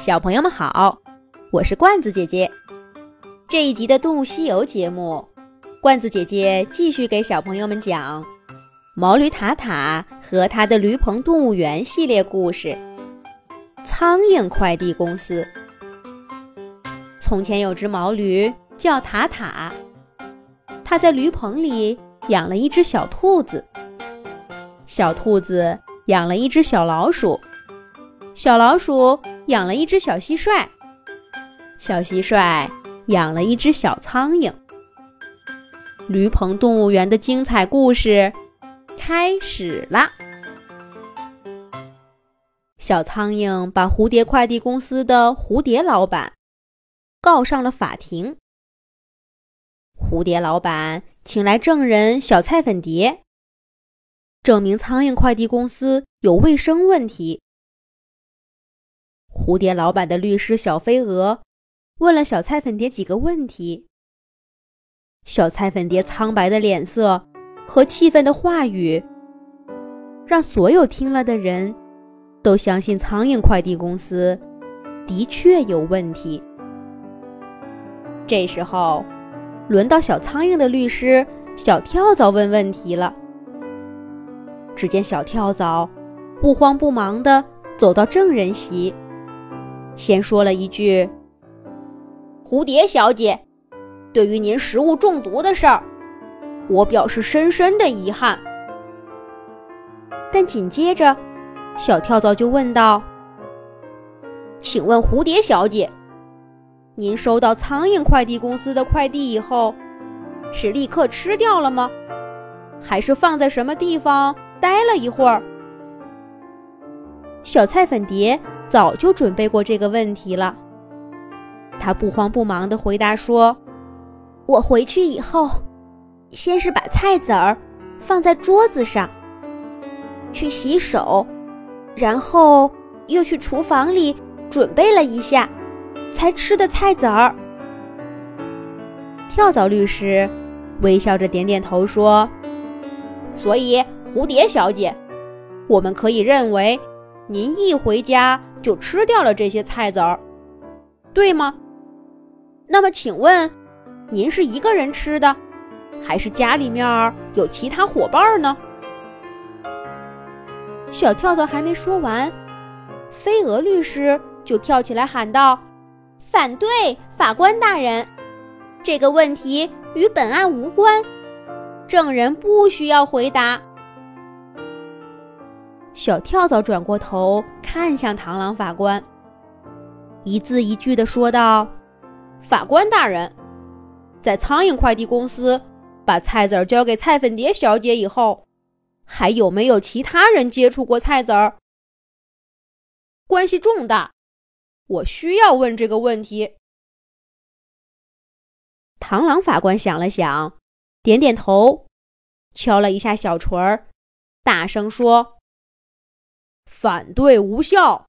小朋友们好，我是罐子姐姐。这一集的《动物西游》节目，罐子姐姐继续给小朋友们讲毛驴塔塔和他的驴棚动物园系列故事。苍蝇快递公司。从前有只毛驴叫塔塔，它在驴棚里养了一只小兔子，小兔子养了一只小老鼠，小老鼠。养了一只小蟋蟀，小蟋蟀养了一只小苍蝇。驴棚动物园的精彩故事开始啦！小苍蝇把蝴蝶快递公司的蝴蝶老板告上了法庭。蝴蝶老板请来证人小菜粉蝶，证明苍蝇快递公司有卫生问题。蝴蝶老板的律师小飞蛾问了小菜粉蝶几个问题。小菜粉蝶苍白的脸色和气愤的话语，让所有听了的人都相信苍蝇快递公司的确有问题。这时候，轮到小苍蝇的律师小跳蚤问问题了。只见小跳蚤不慌不忙地走到证人席。先说了一句：“蝴蝶小姐，对于您食物中毒的事儿，我表示深深的遗憾。”但紧接着，小跳蚤就问道：“请问蝴蝶小姐，您收到苍蝇快递公司的快递以后，是立刻吃掉了吗？还是放在什么地方待了一会儿？”小菜粉蝶。早就准备过这个问题了。他不慌不忙地回答说：“我回去以后，先是把菜籽儿放在桌子上，去洗手，然后又去厨房里准备了一下，才吃的菜籽儿。”跳蚤律师微笑着点点头说：“所以，蝴蝶小姐，我们可以认为，您一回家。”就吃掉了这些菜籽儿，对吗？那么，请问，您是一个人吃的，还是家里面有其他伙伴呢？小跳蚤还没说完，飞蛾律师就跳起来喊道：“反对，法官大人，这个问题与本案无关，证人不需要回答。”小跳蚤转过头看向螳螂法官，一字一句地说道：“法官大人，在苍蝇快递公司把菜籽儿交给菜粉蝶小姐以后，还有没有其他人接触过菜籽儿？关系重大，我需要问这个问题。”螳螂法官想了想，点点头，敲了一下小锤儿，大声说。反对无效，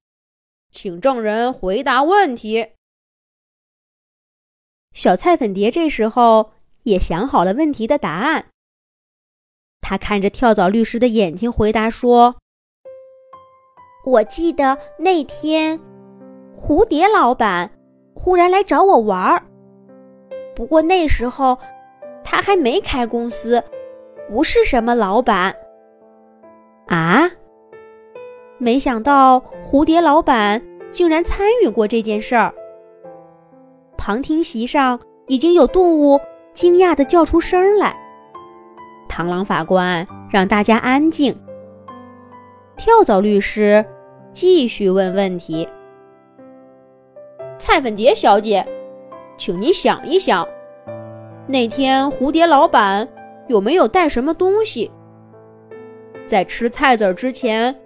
请证人回答问题。小菜粉蝶这时候也想好了问题的答案。他看着跳蚤律师的眼睛，回答说：“我记得那天，蝴蝶老板忽然来找我玩儿。不过那时候他还没开公司，不是什么老板。”啊？没想到蝴蝶老板竟然参与过这件事儿。旁听席上已经有动物惊讶地叫出声来。螳螂法官让大家安静。跳蚤律师继续问问题。菜粉蝶小姐，请你想一想，那天蝴蝶老板有没有带什么东西？在吃菜籽之前。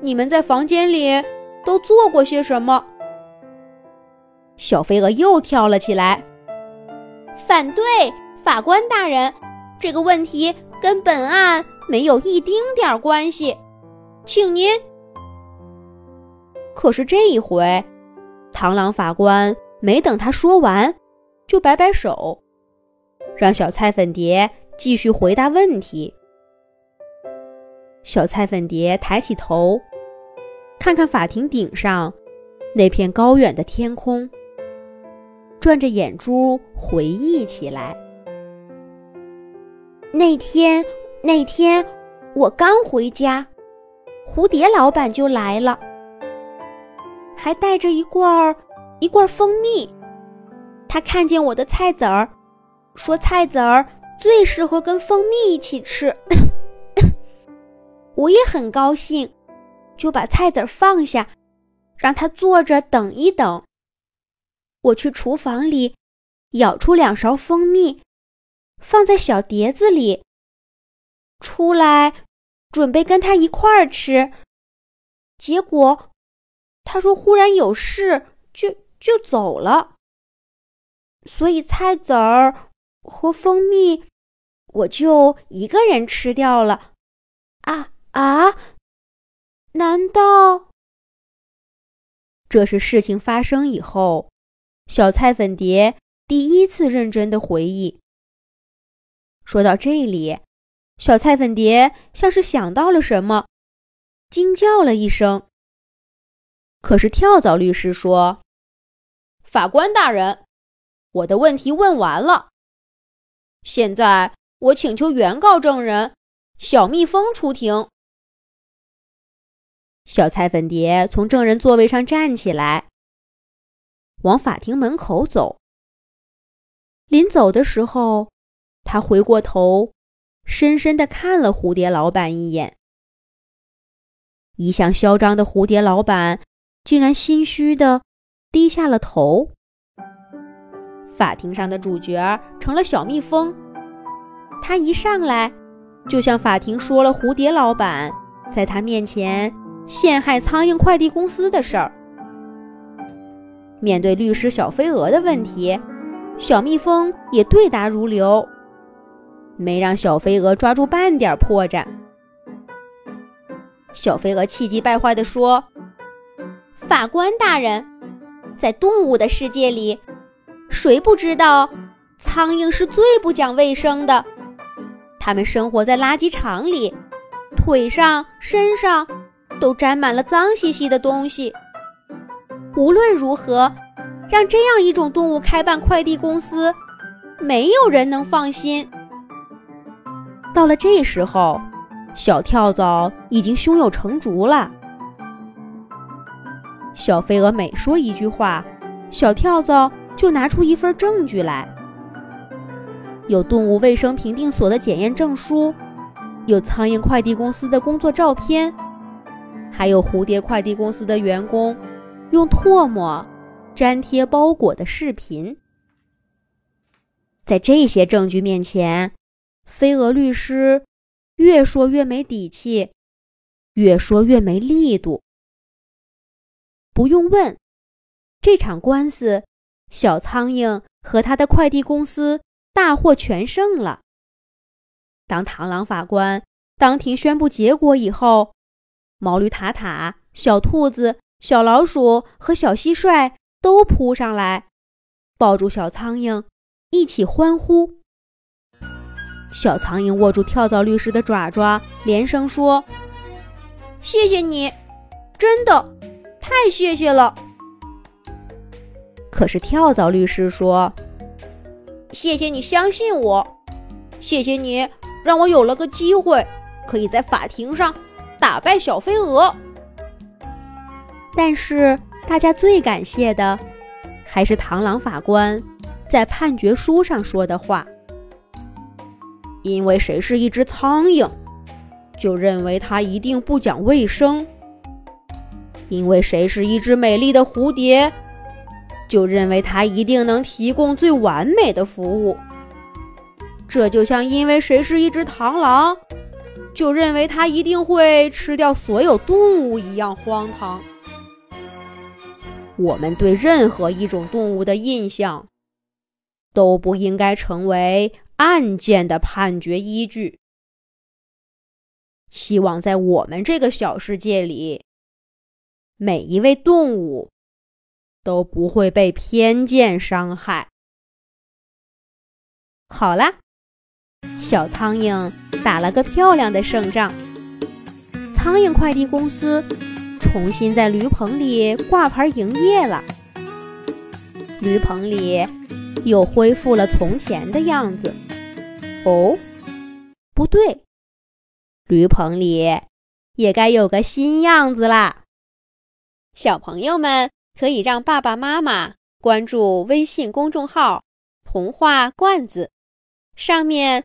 你们在房间里都做过些什么？小飞蛾又跳了起来。反对，法官大人，这个问题跟本案没有一丁点儿关系，请您。可是这一回，螳螂法官没等他说完，就摆摆手，让小菜粉蝶继续回答问题。小菜粉蝶抬起头。看看法庭顶上那片高远的天空，转着眼珠回忆起来。那天，那天我刚回家，蝴蝶老板就来了，还带着一罐儿一罐蜂蜜。他看见我的菜籽儿，说菜籽儿最适合跟蜂蜜一起吃。我也很高兴，就把菜籽儿放下，让他坐着等一等。我去厨房里舀出两勺蜂蜜，放在小碟子里。出来准备跟他一块儿吃，结果他说忽然有事，就就走了。所以菜籽儿和蜂蜜，我就一个人吃掉了。啊！啊？难道这是事情发生以后，小菜粉蝶第一次认真的回忆？说到这里，小菜粉蝶像是想到了什么，惊叫了一声。可是跳蚤律师说：“法官大人，我的问题问完了，现在我请求原告证人小蜜蜂出庭。”小菜粉蝶从证人座位上站起来，往法庭门口走。临走的时候，他回过头，深深的看了蝴蝶老板一眼。一向嚣张的蝴蝶老板竟然心虚的低下了头。法庭上的主角成了小蜜蜂，他一上来就向法庭说了蝴蝶老板在他面前。陷害苍蝇快递公司的事儿。面对律师小飞蛾的问题，小蜜蜂也对答如流，没让小飞蛾抓住半点破绽。小飞蛾气急败坏地说：“法官大人，在动物的世界里，谁不知道苍蝇是最不讲卫生的？它们生活在垃圾场里，腿上、身上。”都沾满了脏兮兮的东西。无论如何，让这样一种动物开办快递公司，没有人能放心。到了这时候，小跳蚤已经胸有成竹了。小飞蛾每说一句话，小跳蚤就拿出一份证据来：有动物卫生评定所的检验证书，有苍蝇快递公司的工作照片。还有蝴蝶快递公司的员工用唾沫粘贴包裹的视频，在这些证据面前，飞蛾律师越说越没底气，越说越没力度。不用问，这场官司，小苍蝇和他的快递公司大获全胜了。当螳螂法官当庭宣布结果以后。毛驴塔塔、小兔子、小老鼠和小蟋蟀都扑上来，抱住小苍蝇，一起欢呼。小苍蝇握住跳蚤律师的爪爪，连声说：“谢谢你，真的，太谢谢了。”可是跳蚤律师说：“谢谢你相信我，谢谢你让我有了个机会，可以在法庭上。”打败小飞蛾，但是大家最感谢的还是螳螂法官在判决书上说的话：因为谁是一只苍蝇，就认为它一定不讲卫生；因为谁是一只美丽的蝴蝶，就认为它一定能提供最完美的服务。这就像因为谁是一只螳螂。就认为它一定会吃掉所有动物一样荒唐。我们对任何一种动物的印象，都不应该成为案件的判决依据。希望在我们这个小世界里，每一位动物都不会被偏见伤害。好了。小苍蝇打了个漂亮的胜仗，苍蝇快递公司重新在驴棚里挂牌营业了。驴棚里又恢复了从前的样子。哦，不对，驴棚里也该有个新样子啦。小朋友们可以让爸爸妈妈关注微信公众号“童话罐子”，上面